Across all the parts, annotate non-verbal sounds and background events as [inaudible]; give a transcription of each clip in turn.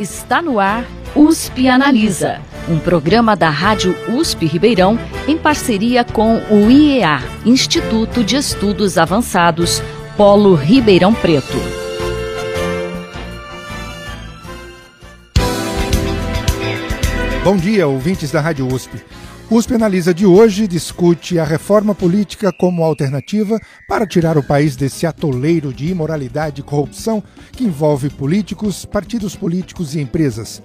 Está no ar USP Analisa, um programa da Rádio USP Ribeirão em parceria com o IEA, Instituto de Estudos Avançados, Polo Ribeirão Preto. Bom dia, ouvintes da Rádio USP. USP Analisa de hoje discute a reforma política como alternativa para tirar o país desse atoleiro de imoralidade e corrupção que envolve políticos, partidos políticos e empresas.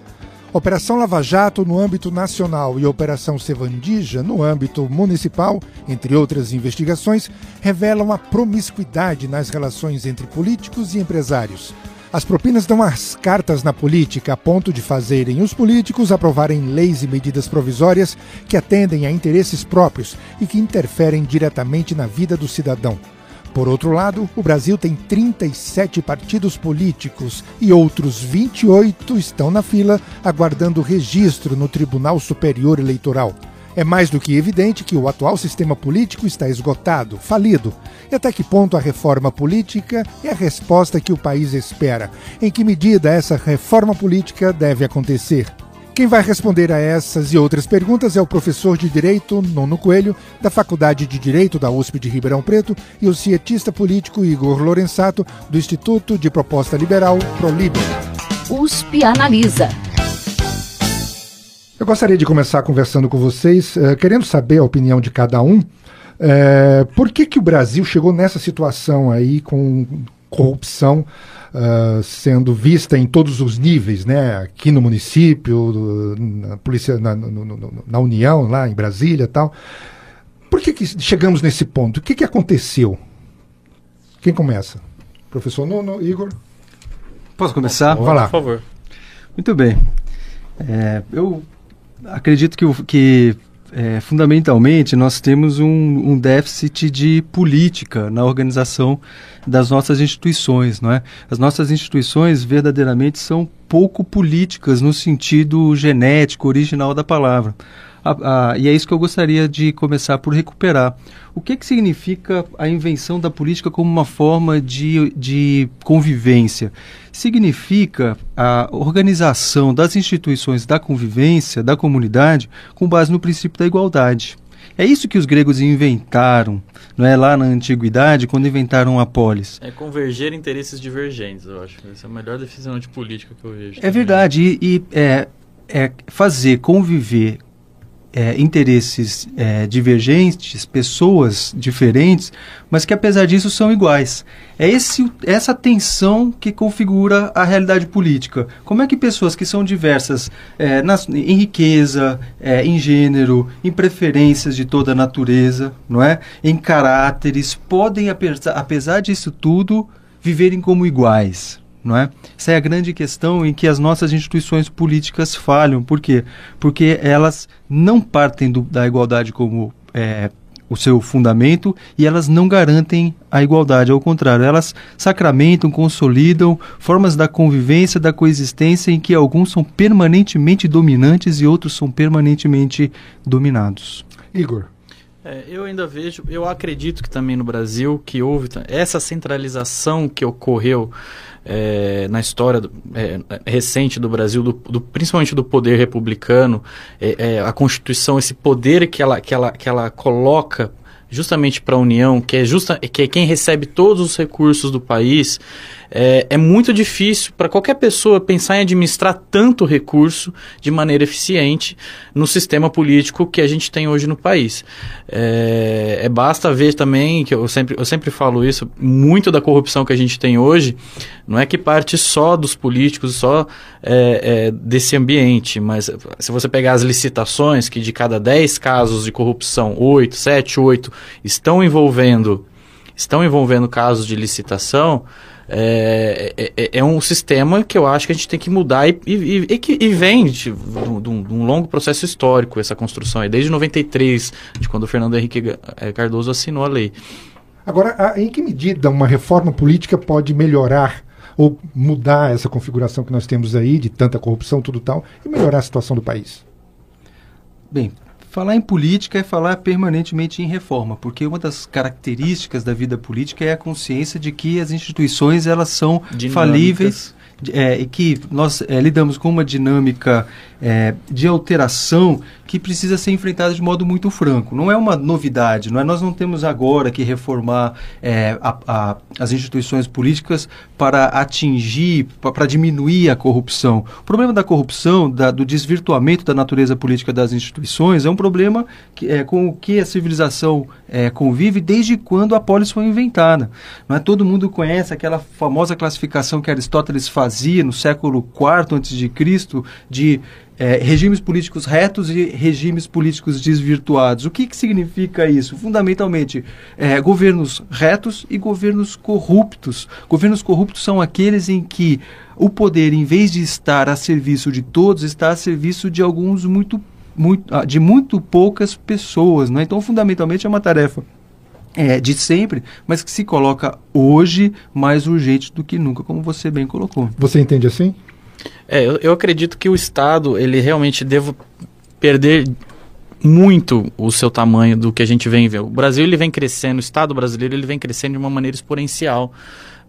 Operação Lava Jato no âmbito nacional e Operação Sevandija no âmbito municipal, entre outras investigações, revelam a promiscuidade nas relações entre políticos e empresários. As propinas dão as cartas na política a ponto de fazerem os políticos aprovarem leis e medidas provisórias que atendem a interesses próprios e que interferem diretamente na vida do cidadão. Por outro lado, o Brasil tem 37 partidos políticos e outros 28 estão na fila aguardando registro no Tribunal Superior Eleitoral. É mais do que evidente que o atual sistema político está esgotado, falido. E até que ponto a reforma política é a resposta que o país espera? Em que medida essa reforma política deve acontecer? Quem vai responder a essas e outras perguntas é o professor de Direito Nono Coelho, da Faculdade de Direito da USP de Ribeirão Preto, e o cientista político Igor Lorenzato, do Instituto de Proposta Liberal ProLiber. USP Analisa. Eu gostaria de começar conversando com vocês, uh, querendo saber a opinião de cada um. Uh, por que, que o Brasil chegou nessa situação aí com corrupção uh, sendo vista em todos os níveis, né? Aqui no município, na polícia, na, no, no, na União, lá em Brasília, tal. Por que, que chegamos nesse ponto? O que, que aconteceu? Quem começa? Professor Nuno, Igor? Posso começar? Vamos lá. Por favor. Muito bem. É, eu acredito que, que é, fundamentalmente nós temos um, um, déficit de política na organização das nossas instituições, não é? As nossas instituições verdadeiramente são pouco políticas no sentido genético, original da palavra. A, a, e é isso que eu gostaria de começar por recuperar. O que, que significa a invenção da política como uma forma de, de convivência? Significa a organização das instituições da convivência, da comunidade, com base no princípio da igualdade. É isso que os gregos inventaram, não é lá na antiguidade, quando inventaram a polis. É converger interesses divergentes, eu acho. Essa é a melhor definição de política que eu vejo. É verdade, e, e é, é fazer conviver é, interesses é, divergentes, pessoas diferentes, mas que apesar disso são iguais. É esse, essa tensão que configura a realidade política. Como é que pessoas que são diversas é, em riqueza, é, em gênero, em preferências de toda natureza, não é? em caráteres, podem, apesar, apesar disso tudo, viverem como iguais? Não é? Essa é a grande questão em que as nossas instituições políticas falham. Por quê? Porque elas não partem do, da igualdade como é, o seu fundamento e elas não garantem a igualdade. Ao contrário, elas sacramentam, consolidam formas da convivência, da coexistência em que alguns são permanentemente dominantes e outros são permanentemente dominados. Igor. É, eu ainda vejo, eu acredito que também no Brasil que houve essa centralização que ocorreu é, na história do, é, recente do Brasil, do, do, principalmente do poder republicano, é, é, a Constituição, esse poder que ela, que ela, que ela coloca justamente para a União, que é, justa, que é quem recebe todos os recursos do país, é, é muito difícil para qualquer pessoa pensar em administrar tanto recurso de maneira eficiente no sistema político que a gente tem hoje no país. É, é basta ver também, que eu sempre, eu sempre falo isso, muito da corrupção que a gente tem hoje não é que parte só dos políticos, só é, é, desse ambiente, mas se você pegar as licitações, que de cada 10 casos de corrupção, 8, 7, 8 estão envolvendo, estão envolvendo casos de licitação, é, é, é, é, um sistema que eu acho que a gente tem que mudar e, e, e, e vem de, de, um, de, um, longo processo histórico essa construção, aí, desde 93, de quando o Fernando Henrique é, Cardoso assinou a lei. Agora, em que medida uma reforma política pode melhorar ou mudar essa configuração que nós temos aí de tanta corrupção, tudo tal, e melhorar a situação do país? Bem, Falar em política é falar permanentemente em reforma, porque uma das características da vida política é a consciência de que as instituições elas são Dinâmicas. falíveis, é, que nós é, lidamos com uma dinâmica é, de alteração que precisa ser enfrentada de modo muito franco. Não é uma novidade, não é? nós não temos agora que reformar é, a, a, as instituições políticas para atingir, para diminuir a corrupção. O problema da corrupção, da, do desvirtuamento da natureza política das instituições, é um problema que, é, com o que a civilização é, convive desde quando a polis foi inventada. Não é? Todo mundo conhece aquela famosa classificação que Aristóteles fazia no século IV a.C. de é, regimes políticos retos e regimes políticos desvirtuados. O que, que significa isso? Fundamentalmente, é, governos retos e governos corruptos. Governos corruptos são aqueles em que o poder, em vez de estar a serviço de todos, está a serviço de alguns muito, muito ah, de muito poucas pessoas. Né? Então, fundamentalmente, é uma tarefa é, de sempre, mas que se coloca hoje mais urgente do que nunca, como você bem colocou. Você entende assim? É, eu, eu acredito que o Estado, ele realmente deve perder muito o seu tamanho do que a gente vem vendo. O Brasil ele vem crescendo, o Estado brasileiro ele vem crescendo de uma maneira exponencial.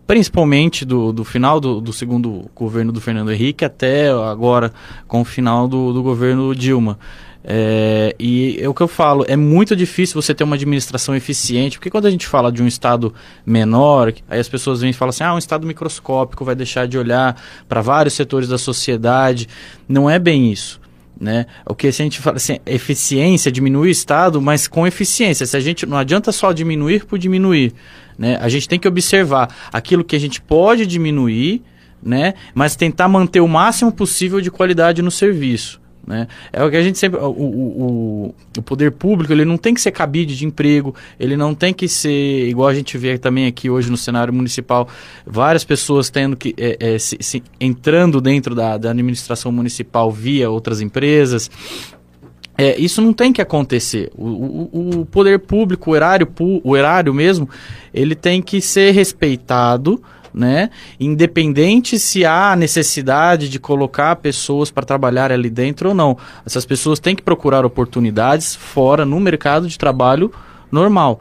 Principalmente do, do final do, do segundo governo do Fernando Henrique até agora com o final do, do governo Dilma. É, e é o que eu falo, é muito difícil você ter uma administração eficiente, porque quando a gente fala de um Estado menor, aí as pessoas vêm e falam assim, ah, um Estado microscópico vai deixar de olhar para vários setores da sociedade. Não é bem isso. Né? O que a gente fala assim, eficiência, diminuir o Estado, mas com eficiência. Se a gente não adianta só diminuir por diminuir, né? A gente tem que observar aquilo que a gente pode diminuir, né? Mas tentar manter o máximo possível de qualidade no serviço. Né? É o que a gente sempre. O, o, o, poder público ele não tem que ser cabide de emprego, ele não tem que ser, igual a gente vê também aqui hoje no cenário municipal, várias pessoas tendo que. É, é, se, se, entrando dentro da, da administração municipal via outras empresas. É, isso não tem que acontecer. O, o, o poder público, o erário, o erário mesmo, ele tem que ser respeitado né? Independente se há necessidade de colocar pessoas para trabalhar ali dentro ou não. Essas pessoas têm que procurar oportunidades fora no mercado de trabalho normal.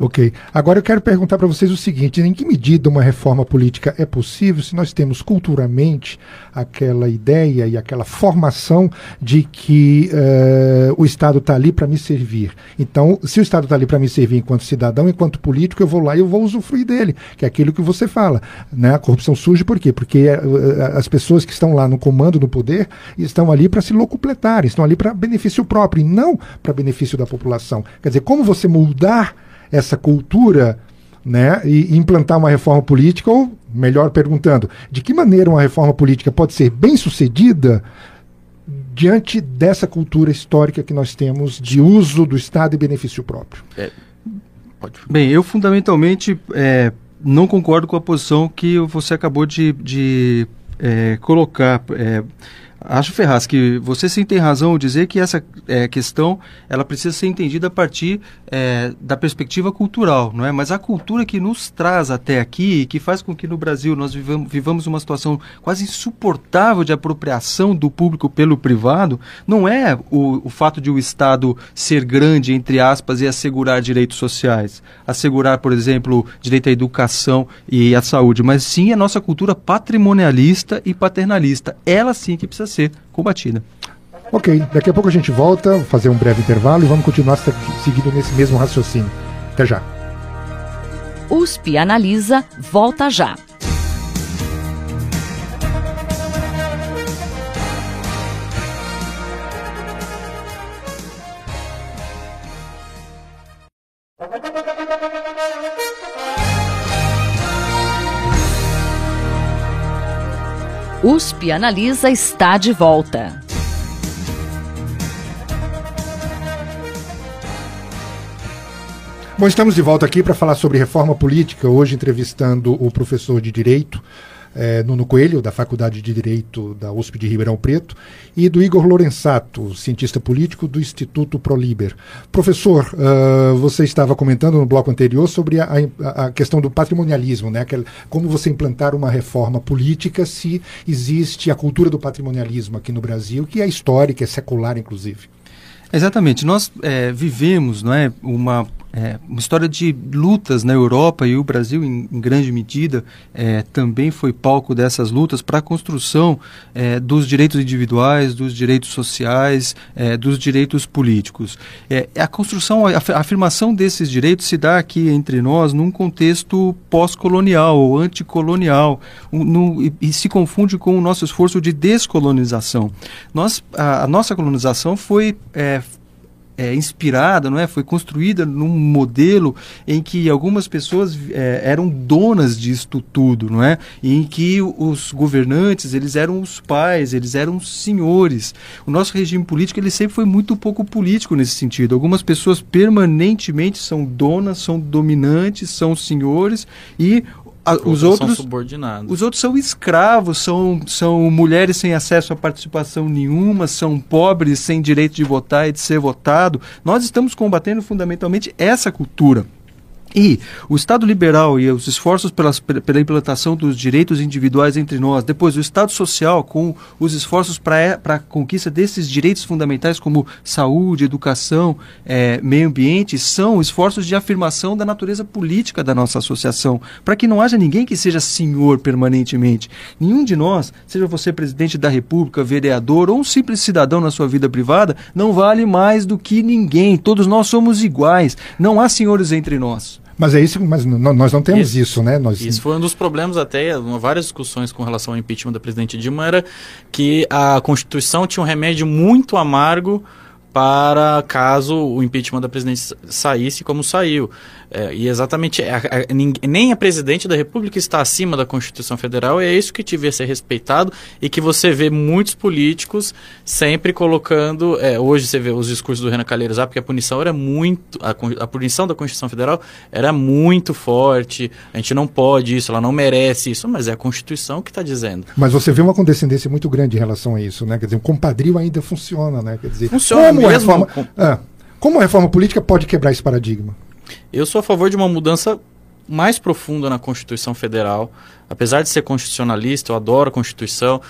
Ok. Agora eu quero perguntar para vocês o seguinte: em que medida uma reforma política é possível se nós temos culturalmente aquela ideia e aquela formação de que uh, o Estado está ali para me servir? Então, se o Estado está ali para me servir enquanto cidadão, enquanto político, eu vou lá e eu vou usufruir dele, que é aquilo que você fala. Né? A corrupção surge por quê? Porque uh, as pessoas que estão lá no comando, no poder, estão ali para se locupletar, estão ali para benefício próprio e não para benefício da população. Quer dizer, como você mudar essa cultura né, e implantar uma reforma política, ou melhor perguntando, de que maneira uma reforma política pode ser bem sucedida diante dessa cultura histórica que nós temos de uso do Estado e benefício próprio? É, bem, eu fundamentalmente é, não concordo com a posição que você acabou de, de é, colocar. Acho, Ferraz, que você sim tem razão ao dizer que essa é, questão ela precisa ser entendida a partir é, da perspectiva cultural, não é? Mas a cultura que nos traz até aqui e que faz com que no Brasil nós vivamos, vivamos uma situação quase insuportável de apropriação do público pelo privado, não é o, o fato de o Estado ser grande, entre aspas, e assegurar direitos sociais, assegurar, por exemplo, direito à educação e à saúde, mas sim a nossa cultura patrimonialista e paternalista. Ela sim que precisa ser combatida. Ok, daqui a pouco a gente volta, fazer um breve intervalo e vamos continuar seguindo nesse mesmo raciocínio. Até já. USP Analisa volta já. USP Analisa está de volta. Bom, estamos de volta aqui para falar sobre reforma política, hoje entrevistando o professor de Direito, é, Nuno Coelho, da Faculdade de Direito da USP de Ribeirão Preto, e do Igor Lorenzato, cientista político do Instituto ProLiber. Professor, uh, você estava comentando no bloco anterior sobre a, a, a questão do patrimonialismo, né? Aquela, como você implantar uma reforma política se existe a cultura do patrimonialismo aqui no Brasil, que é histórica, é secular, inclusive. Exatamente. Nós é, vivemos não é, uma é, uma história de lutas na Europa e o Brasil, em, em grande medida, é, também foi palco dessas lutas para a construção é, dos direitos individuais, dos direitos sociais, é, dos direitos políticos. É, a construção, a, a afirmação desses direitos se dá aqui entre nós num contexto pós-colonial ou anticolonial um, no, e, e, se confunde com o nosso esforço de descolonização. Nós, a, a nossa colonização foi é, inspirada, não é? Foi construída num modelo em que algumas pessoas é, eram donas disto tudo, não é? E em que os governantes eles eram os pais, eles eram os senhores. O nosso regime político ele sempre foi muito pouco político nesse sentido. Algumas pessoas permanentemente são donas, são dominantes, são senhores e os outros são subordinados. Os outros são escravos, são, são mulheres sem acesso a participação nenhuma, são pobres sem direito de votar e de ser votado. Nós estamos combatendo fundamentalmente essa cultura. E o Estado liberal e os esforços pelas, pela implantação dos direitos individuais entre nós, depois o Estado social com os esforços para a conquista desses direitos fundamentais como saúde, educação, é, meio ambiente, são esforços de afirmação da natureza política da nossa associação, para que não haja ninguém que seja senhor permanentemente. Nenhum de nós, seja você presidente da República, vereador ou um simples cidadão na sua vida privada, não vale mais do que ninguém. Todos nós somos iguais. Não há senhores entre nós. Mas é isso, mas nós não temos isso, isso né? Nós... Isso foi um dos problemas até, várias discussões com relação ao impeachment da presidente Dilma, era que a Constituição tinha um remédio muito amargo para caso o impeachment da presidente saísse como saiu. É, e exatamente, a, a, nem a presidente da República está acima da Constituição Federal, e é isso que devia ser respeitado e que você vê muitos políticos sempre colocando. É, hoje você vê os discursos do Renan Calheiros, ah, porque a punição era muito. A, a punição da Constituição Federal era muito forte, a gente não pode isso, ela não merece isso, mas é a Constituição que está dizendo. Mas você vê uma condescendência muito grande em relação a isso, né? Quer dizer, o compadrio ainda funciona, né? Quer dizer, funciona como mesmo. A reforma, com... ah, como a reforma política pode quebrar esse paradigma? Eu sou a favor de uma mudança mais profunda na Constituição Federal. Apesar de ser constitucionalista, eu adoro a Constituição.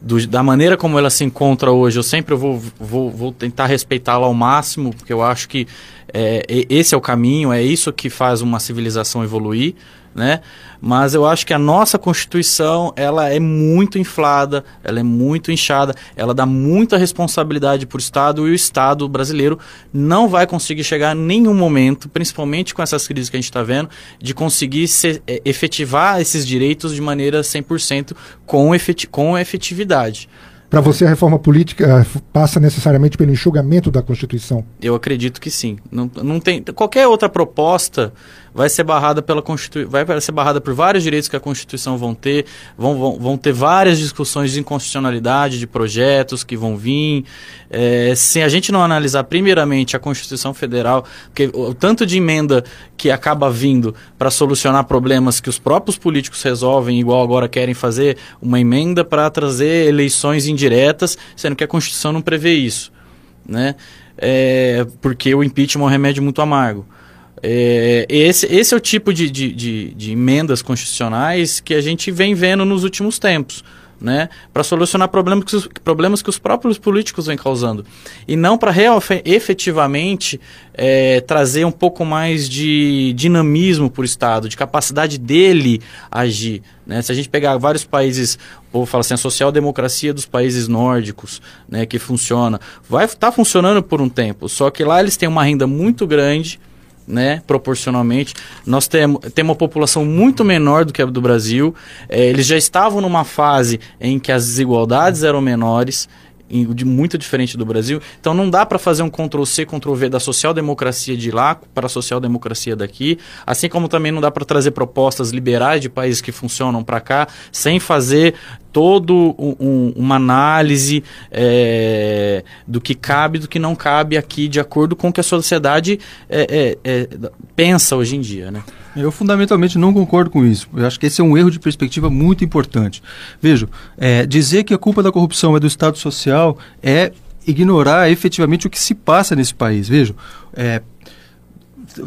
Do, da maneira como ela se encontra hoje, eu sempre vou, vou, vou tentar respeitá-la ao máximo, porque eu acho que é, esse é o caminho, é isso que faz uma civilização evoluir né? Mas eu acho que a nossa Constituição, ela é muito inflada, ela é muito inchada, ela dá muita responsabilidade para o Estado e o Estado brasileiro não vai conseguir chegar em nenhum momento, principalmente com essas crises que a gente está vendo, de conseguir se, é, efetivar esses direitos de maneira 100% com, efeti com efetividade. Para você, a reforma política passa necessariamente pelo enxugamento da Constituição? Eu acredito que sim. Não, não tem, qualquer outra proposta vai ser barrada pela Constituição, vai ser barrada por vários direitos que a Constituição vão ter, vão, vão, vão ter várias discussões de inconstitucionalidade de projetos que vão vir. É, se a gente não analisar primeiramente a Constituição Federal, porque o, tanto de emenda que acaba vindo para solucionar problemas que os próprios políticos resolvem, igual agora querem fazer uma emenda para trazer eleições indiretas, sendo que a Constituição não prevê isso, né? É, porque o impeachment é um remédio muito amargo. É, esse, esse é o tipo de, de, de, de, emendas constitucionais que a gente vem vendo nos últimos tempos. Né, para solucionar problemas que, os, problemas que os próprios políticos vêm causando. E não para efetivamente é, trazer um pouco mais de dinamismo para o Estado, de capacidade dele agir. Né? Se a gente pegar vários países, ou fala assim, a social-democracia dos países nórdicos, né, que funciona, vai estar tá funcionando por um tempo, só que lá eles têm uma renda muito grande, né, proporcionalmente. Nós temos, temos uma população muito menor do que a do Brasil. É, eles já estavam numa fase em que as desigualdades eram menores de muito diferente do Brasil. Então não dá para fazer um Ctrl C, Ctrl V da social-democracia de lá para a social-democracia daqui, assim como também não dá para trazer propostas liberais de países que funcionam para cá, sem fazer todo um, uma análise é, do que cabe do que não cabe aqui, de acordo com o que a sociedade é, é, é, pensa hoje em dia, né? Eu fundamentalmente não concordo com isso. Eu acho que esse é um erro de perspectiva muito importante. Vejo, é, dizer que a culpa da corrupção é do Estado Social é ignorar efetivamente o que se passa nesse país. Vejo, é,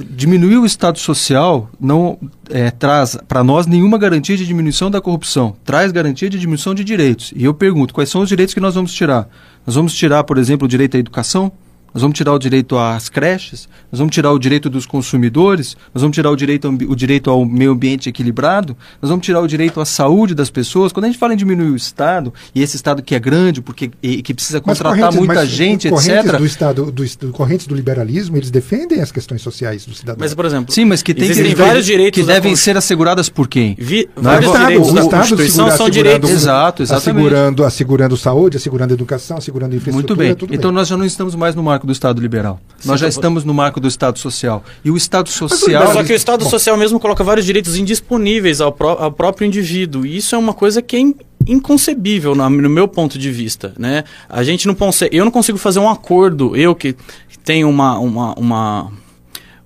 diminuir o Estado Social não é, traz para nós nenhuma garantia de diminuição da corrupção, traz garantia de diminuição de direitos. E eu pergunto, quais são os direitos que nós vamos tirar? Nós vamos tirar, por exemplo, o direito à educação? Nós vamos tirar o direito às creches, nós vamos tirar o direito dos consumidores, nós vamos tirar o direito, o direito ao meio ambiente equilibrado, nós vamos tirar o direito à saúde das pessoas. Quando a gente fala em diminuir o Estado, e esse Estado que é grande, porque e, que precisa contratar muita gente, etc. Do estado, do, do, correntes do liberalismo, eles defendem as questões sociais do cidadão. Mas, por exemplo, sim, mas que tem que, vários direitos que devem ser asseguradas por quem? Vi, vários o Estado, direitos o da Estado Constituição são direitos. Exato, exatamente. Assegurando, assegurando saúde, assegurando educação, assegurando infraestrutura. Muito bem. Então bem. nós já não estamos mais no marco do Estado liberal. Sim, Nós já estamos no marco do Estado social. E o Estado social. Mas, só que o Estado Bom. social mesmo coloca vários direitos indisponíveis ao, pró ao próprio indivíduo. E isso é uma coisa que é inconcebível no, no, meu ponto de vista, né? A gente não consegue, eu não consigo fazer um acordo, eu que tenho uma, uma, uma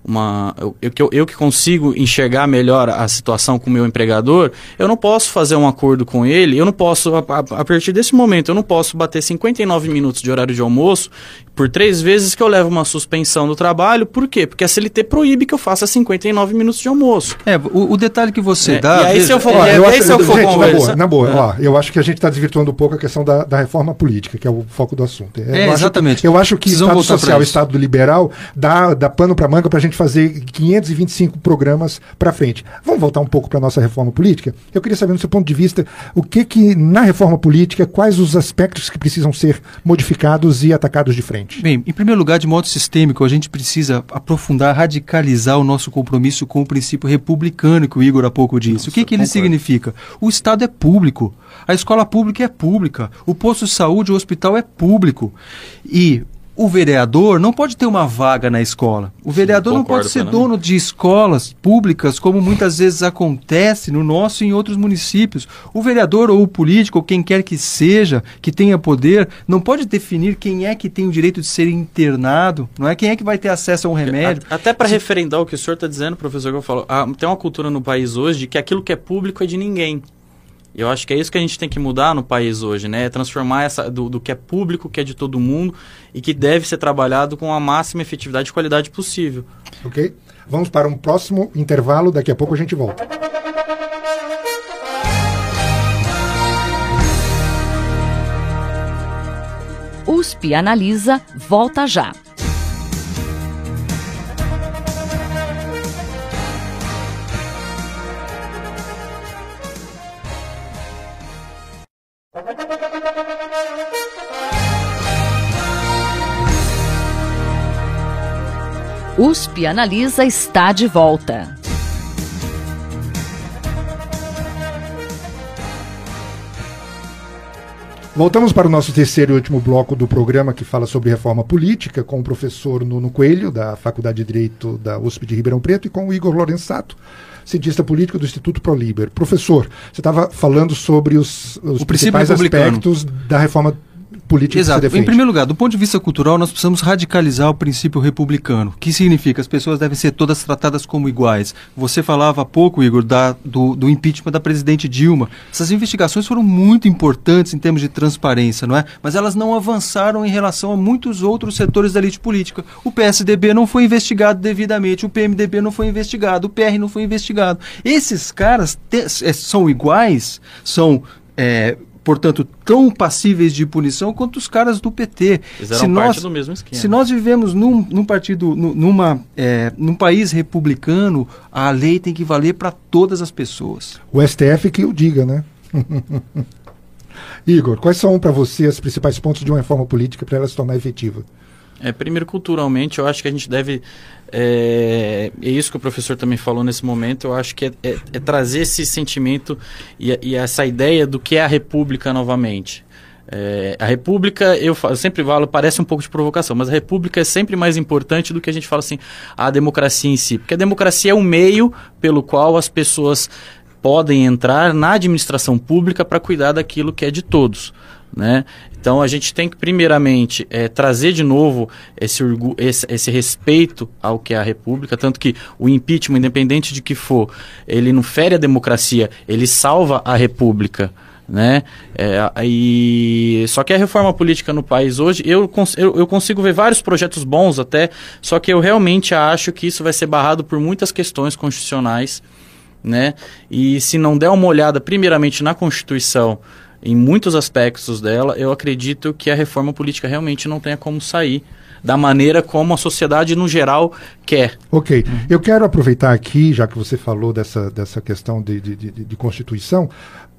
uma eu, eu, eu, que consigo enxergar melhor a situação com o meu empregador, eu não posso fazer um acordo com ele, eu não posso, a, a, partir desse momento, eu não posso bater 59 minutos de horário de almoço por três vezes que eu levo uma suspensão do trabalho. Por quê? Porque a CLT proíbe que eu faça 59 minutos de almoço. É, o, o detalhe que você é, dá. E aí, se eu for, ó, eu acho, se eu for gente, na boa, na boa é. ó, eu acho que a gente está desvirtuando um pouco a questão da, da, reforma política, que é o foco do assunto. É, eu exatamente. Acho, eu acho que Estado Social, Estado Liberal, dá, dá pano para manga para a gente fazer 525 programas para frente. Vamos voltar um pouco para nossa reforma política? Eu queria saber, do seu ponto de vista, o que que na reforma política, quais os aspectos que precisam ser modificados e atacados de frente? Bem, em primeiro lugar, lugar, de modo sistêmico, a gente precisa aprofundar, radicalizar o nosso compromisso com o princípio republicano que o Igor há pouco disse. Nossa, o que, que ele significa? O Estado é público, a escola pública é pública, o posto de saúde, o hospital é público. E o vereador não pode ter uma vaga na escola. O vereador Sim, não pode ser dono de escolas públicas, como muitas vezes acontece no nosso e em outros municípios. O vereador ou o político, ou quem quer que seja, que tenha poder, não pode definir quem é que tem o direito de ser internado, não é quem é que vai ter acesso a um remédio. Até para Se... referendar o que o senhor está dizendo, professor, que eu falo, ah, tem uma cultura no país hoje de que aquilo que é público é de ninguém. Eu acho que é isso que a gente tem que mudar no país hoje, né? É transformar essa do, do, que é público, que é de todo mundo e que deve ser trabalhado com a máxima efetividade e qualidade possível. Ok? Vamos para um próximo intervalo, daqui a pouco a gente volta. USP Analisa volta já. USP Analisa está de volta. Voltamos para o nosso terceiro e último bloco do programa que fala sobre reforma política, com o professor Nuno Coelho, da Faculdade de Direito da USP de Ribeirão Preto, e com o Igor Lorenzato, cientista político do Instituto ProLiber. Professor, você estava falando sobre os, os principais aspectos da reforma política Exato. que você Em primeiro lugar, do ponto de vista cultural, nós precisamos radicalizar o princípio republicano, que significa as pessoas devem ser todas tratadas como iguais. Você falava há pouco, Igor, da, do, do impeachment da presidente Dilma. Essas investigações foram muito importantes em termos de transparência, não é? Mas elas não avançaram em relação a muitos outros setores da elite política. O PSDB não foi investigado devidamente, o PMDB não foi investigado, o PR não foi investigado. Esses caras te, é, são iguais, são é, portanto, tão passíveis de punição quanto os caras do PT. Eles eram se parte nós, do mesmo esquema. Se nós vivemos num, num partido, numa, é, num país republicano, a lei tem que valer para todas as pessoas. O STF que o diga, né? [laughs] Igor, quais são para você os principais pontos de uma reforma política para ela se tornar efetiva? É, primeiro, culturalmente, eu acho que a gente deve. É, é, isso que o professor também falou nesse momento. Eu acho que é, é, é trazer esse sentimento e, e, essa ideia do que é a República novamente. É, a República, eu, eu, sempre falo, parece um pouco de provocação, mas a República é sempre mais importante do que a gente fala assim, a democracia em si. Porque a democracia é o meio pelo qual as pessoas podem entrar na administração pública para cuidar daquilo que é de todos. Né? Então a gente tem que, primeiramente, é, trazer de novo esse, esse, esse, respeito ao que é a República, tanto que o impeachment, independente de que for, ele não fere a democracia, ele salva a República. Né? É, e... Só que a reforma política no país hoje, eu, eu, eu, consigo ver vários projetos bons até, só que eu realmente acho que isso vai ser barrado por muitas questões constitucionais. Né? E se não der uma olhada, primeiramente, na Constituição em muitos aspectos dela, eu acredito que a reforma política realmente não tenha como sair da maneira como a sociedade no geral quer. Ok. Eu quero aproveitar aqui, já que você falou dessa, dessa questão de, de, de, de Constituição,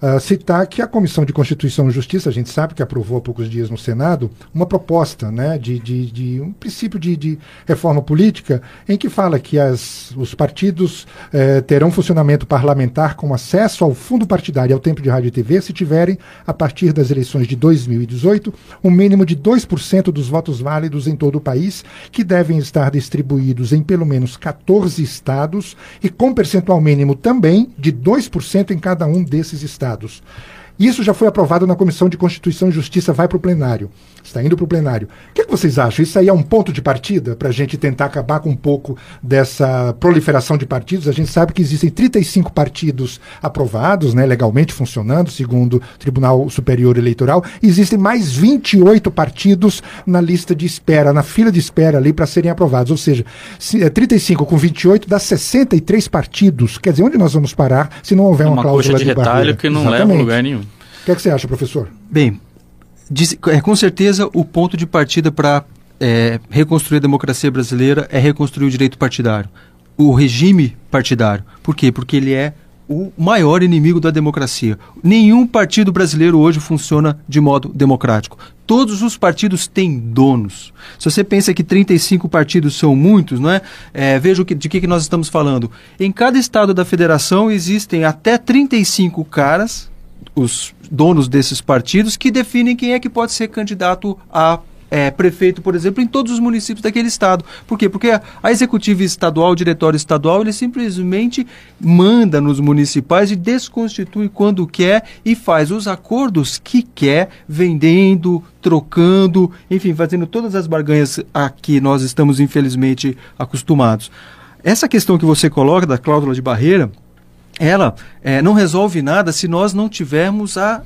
uh, citar que a Comissão de Constituição e Justiça, a gente sabe que aprovou há poucos dias no Senado, uma proposta né, de, de, de um princípio de, de reforma política em que fala que as, os partidos eh, terão funcionamento parlamentar com acesso ao fundo partidário e ao tempo de rádio e TV se tiverem, a partir das eleições de 2018, um mínimo de 2% dos votos válidos em todo o país, que devem estar distribuídos em pelo menos 14 estados e com percentual mínimo também de 2% em cada um desses estados estados. Isso já foi aprovado na Comissão de Constituição e Justiça, vai para o plenário. Está indo para o plenário. O que, é que, vocês acham? Isso aí é um ponto de partida para a gente tentar acabar com um pouco dessa proliferação de partidos? A gente sabe que existem 35 partidos aprovados, né, legalmente funcionando, segundo o Tribunal Superior Eleitoral. Existem mais 28 partidos na lista de espera, na fila de espera ali para serem aprovados. Ou seja, 35 é, com 28 dá 63 partidos. Quer dizer, onde nós vamos parar se não houver uma, uma cláusula de, de retalho que não Exatamente. leva a lugar nenhum que, é que você acha, professor? Bem, diz, é, com certeza o ponto de partida para é, reconstruir a democracia brasileira é reconstruir o direito partidário, o regime partidário. Por quê? Porque ele é o maior inimigo da democracia. Nenhum partido brasileiro hoje funciona de modo democrático. Todos os partidos têm donos. Se você pensa que 35 partidos são muitos, não é? é veja que, de que, que nós estamos falando. Em cada estado da federação existem até 35 caras os donos desses partidos que definem quem é que pode ser candidato a é, prefeito, por exemplo, em todos os municípios daquele estado. Por quê? Porque a, executiva estadual, o diretório estadual, ele simplesmente manda nos municipais e desconstitui quando quer e faz os acordos que quer, vendendo, trocando, enfim, fazendo todas as barganhas a que nós estamos infelizmente acostumados. Essa questão que você coloca da cláusula de barreira, ela é, não resolve nada se nós não tivermos a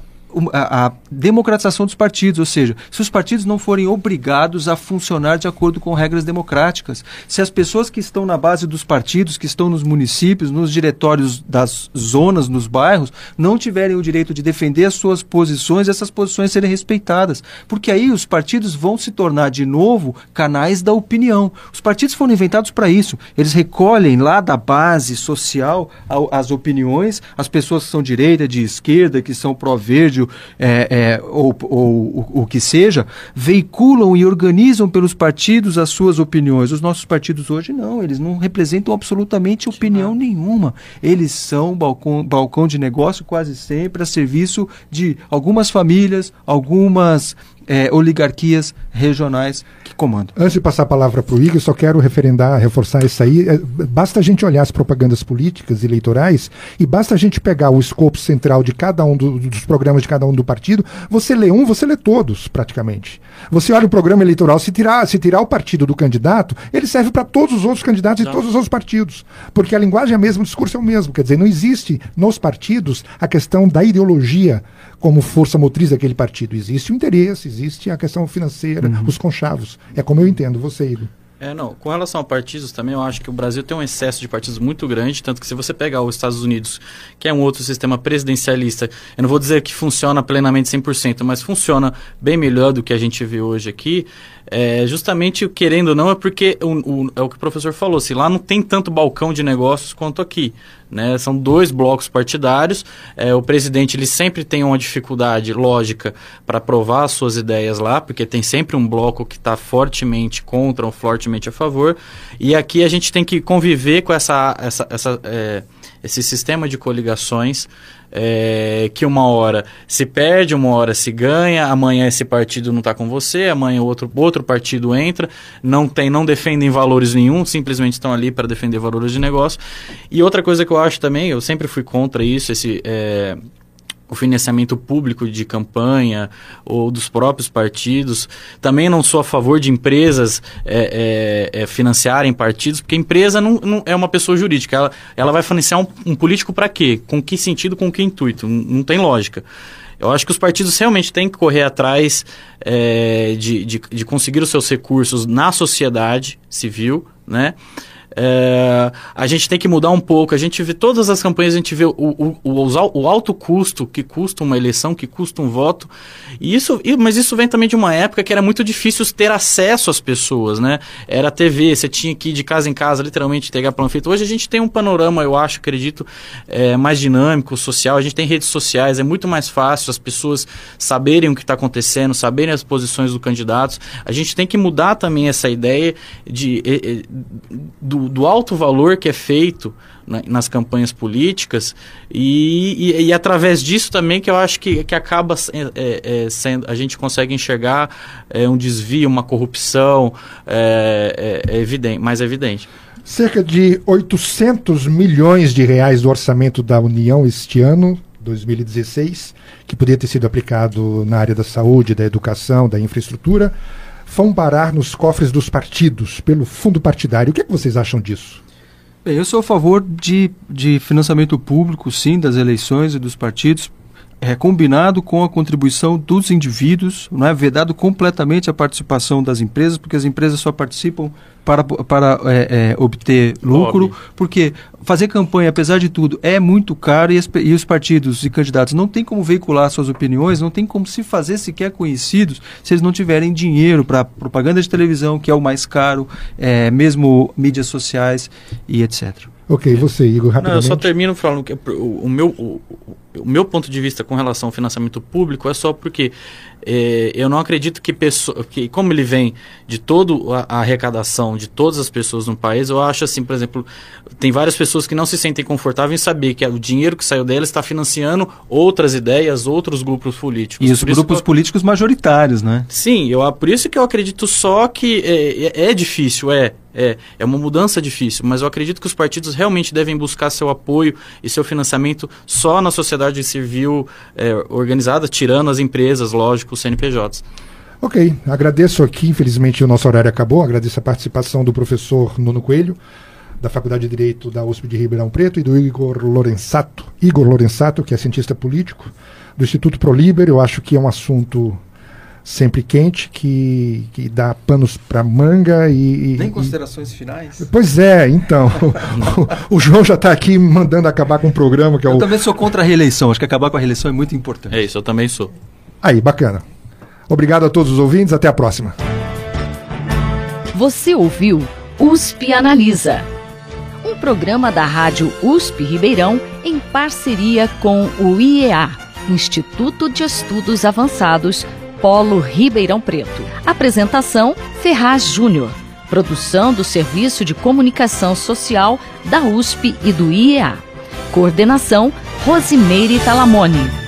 a, a, democratização dos partidos, ou seja, se os partidos não forem obrigados a funcionar de acordo com regras democráticas, se as pessoas que estão na base dos partidos, que estão nos municípios, nos diretórios das zonas, nos bairros, não tiverem o direito de defender as suas posições, essas posições serem respeitadas, porque aí os partidos vão se tornar de novo canais da opinião. Os partidos foram inventados para isso. Eles recolhem lá da base social as opiniões, as pessoas que são direita, de esquerda, que são pró-verde é, é, ou, ou, o que seja, veiculam e organizam pelos partidos as suas opiniões. Os nossos partidos hoje não, eles não representam absolutamente opinião nenhuma. Eles são balcão, balcão de negócio quase sempre a serviço de algumas famílias, algumas é, oligarquias regionais que comandam. Antes de passar a palavra para o Igor, só quero referendar, reforçar isso aí. É, basta a gente olhar as propagandas políticas eleitorais e basta a gente pegar o escopo central de cada um do, dos programas de cada um do partido. Você lê um, você lê todos, praticamente. Você olha o programa eleitoral, se tirar, se tirar o partido do candidato, ele serve para todos os outros candidatos não. e todos os outros partidos. Porque a linguagem é a mesma, o discurso é o mesmo. Quer dizer, não existe nos partidos a questão da ideologia como força motriz daquele partido. Existe o interesse, existe a questão financeira, uhum. os conchavos. É como eu entendo você, Igor. É, não. Com relação a partidos também, eu acho que o Brasil tem um excesso de partidos muito grande, tanto que se você pegar os Estados Unidos, que é um outro sistema presidencialista, eu não vou dizer que funciona plenamente 100%, mas funciona bem melhor do que a gente vê hoje aqui, é, justamente querendo ou não, é porque o, o, é o que o professor falou, se lá não tem tanto balcão de negócios quanto aqui. Né? São dois blocos partidários. É, o presidente ele sempre tem uma dificuldade lógica para aprovar as suas ideias lá, porque tem sempre um bloco que está fortemente contra ou fortemente a favor. E aqui a gente tem que conviver com essa, essa, essa é, esse sistema de coligações é, que uma hora se perde, uma hora se ganha, amanhã esse partido não está com você, amanhã outro, outro partido entra, não tem, não defendem valores nenhum, simplesmente estão ali para defender valores de negócio. E outra coisa que eu acho também, eu sempre fui contra isso, esse é, o financiamento público de campanha ou dos próprios partidos. Também não sou a favor de empresas é, é, é, financiarem partidos, porque empresa não, não, é uma pessoa jurídica. Ela, ela vai financiar um, um político para quê? Com que sentido, com que intuito? Não, não, tem lógica. Eu acho que os partidos realmente têm que correr atrás é, de, de, de conseguir os seus recursos na sociedade civil, né? É, a gente tem que mudar um pouco. A gente vê todas as campanhas, a gente vê o, o, o, o alto custo que custa uma eleição, que custa um voto. E isso, mas isso vem também de uma época que era muito difícil ter acesso às pessoas, né? Era TV, você tinha que ir de casa em casa, literalmente, pegar panfleto. Hoje a gente tem um panorama, eu acho, acredito, é, mais dinâmico, social. A gente tem redes sociais, é muito mais fácil as pessoas saberem o que está acontecendo, saberem as posições dos candidatos. A gente tem que mudar também essa ideia de, de do do, alto valor que é feito na, nas campanhas políticas e, e, e, através disso também que eu acho que, que acaba é, é, sendo, a gente consegue enxergar é, um desvio, uma corrupção é, é, é evidente, mais evidente. Cerca de 800 milhões de reais do orçamento da União este ano 2016, que poderia ter sido aplicado na área da saúde, da educação, da infraestrutura, vão parar nos cofres dos partidos pelo fundo partidário. O que, é que vocês acham disso? Bem, eu sou a favor de, de financiamento público, sim, das eleições e dos partidos, é, combinado com a contribuição dos indivíduos, não é vedado completamente a participação das empresas, porque as empresas só participam para, para é, é, obter lucro, Óbvio. porque fazer campanha, apesar de tudo, é muito caro e, as, e, os partidos e candidatos não têm como veicular suas opiniões, não tem como se fazer sequer conhecidos se eles não tiverem dinheiro para propaganda de televisão, que é o mais caro, é, mesmo mídias sociais e etc. Ok, você, Igor, rapidamente. Não, eu só termino falando que o, o meu, o, o meu ponto de vista com relação ao financiamento público é só porque é, eu não acredito que, pessoa, que, como ele vem de toda a, a, arrecadação de todas as pessoas no país, eu acho assim, por exemplo, tem várias pessoas que não se sentem confortáveis em saber que o dinheiro que saiu dela está financiando outras ideias, outros grupos políticos. E os grupos eu, políticos majoritários, né? Sim, eu, por isso que eu acredito só que é, é, é difícil, é, é, é uma mudança difícil, mas eu acredito que os partidos realmente devem buscar seu apoio e seu financiamento só na sociedade civil é, organizada, tirando as empresas, lógico, os CNPJs. Ok, agradeço aqui, infelizmente o nosso horário acabou, agradeço a participação do professor Nuno Coelho, da Faculdade de Direito da USP de Ribeirão Preto, e do Igor Lorenzato, Igor Lorenzato, que é cientista político, do Instituto ProLiber, eu acho que é um assunto sempre quente, que, que dá panos para manga e, Nem considerações e... finais? Pois é, então. [laughs] o, o, João já está aqui mandando acabar com o programa. Que é eu o... também sou contra a reeleição, acho que acabar com a reeleição é muito importante. É isso, eu também sou. Aí, bacana. Obrigado a todos os ouvintes, até a próxima. Você ouviu USP Analisa, um programa da Rádio USP Ribeirão em parceria com o IEA, Instituto de Estudos Avançados Polo Ribeirão Preto. Apresentação: Ferraz Júnior. Produção do Serviço de Comunicação Social da USP e do IEA. Coordenação: Rosimeire Talamone.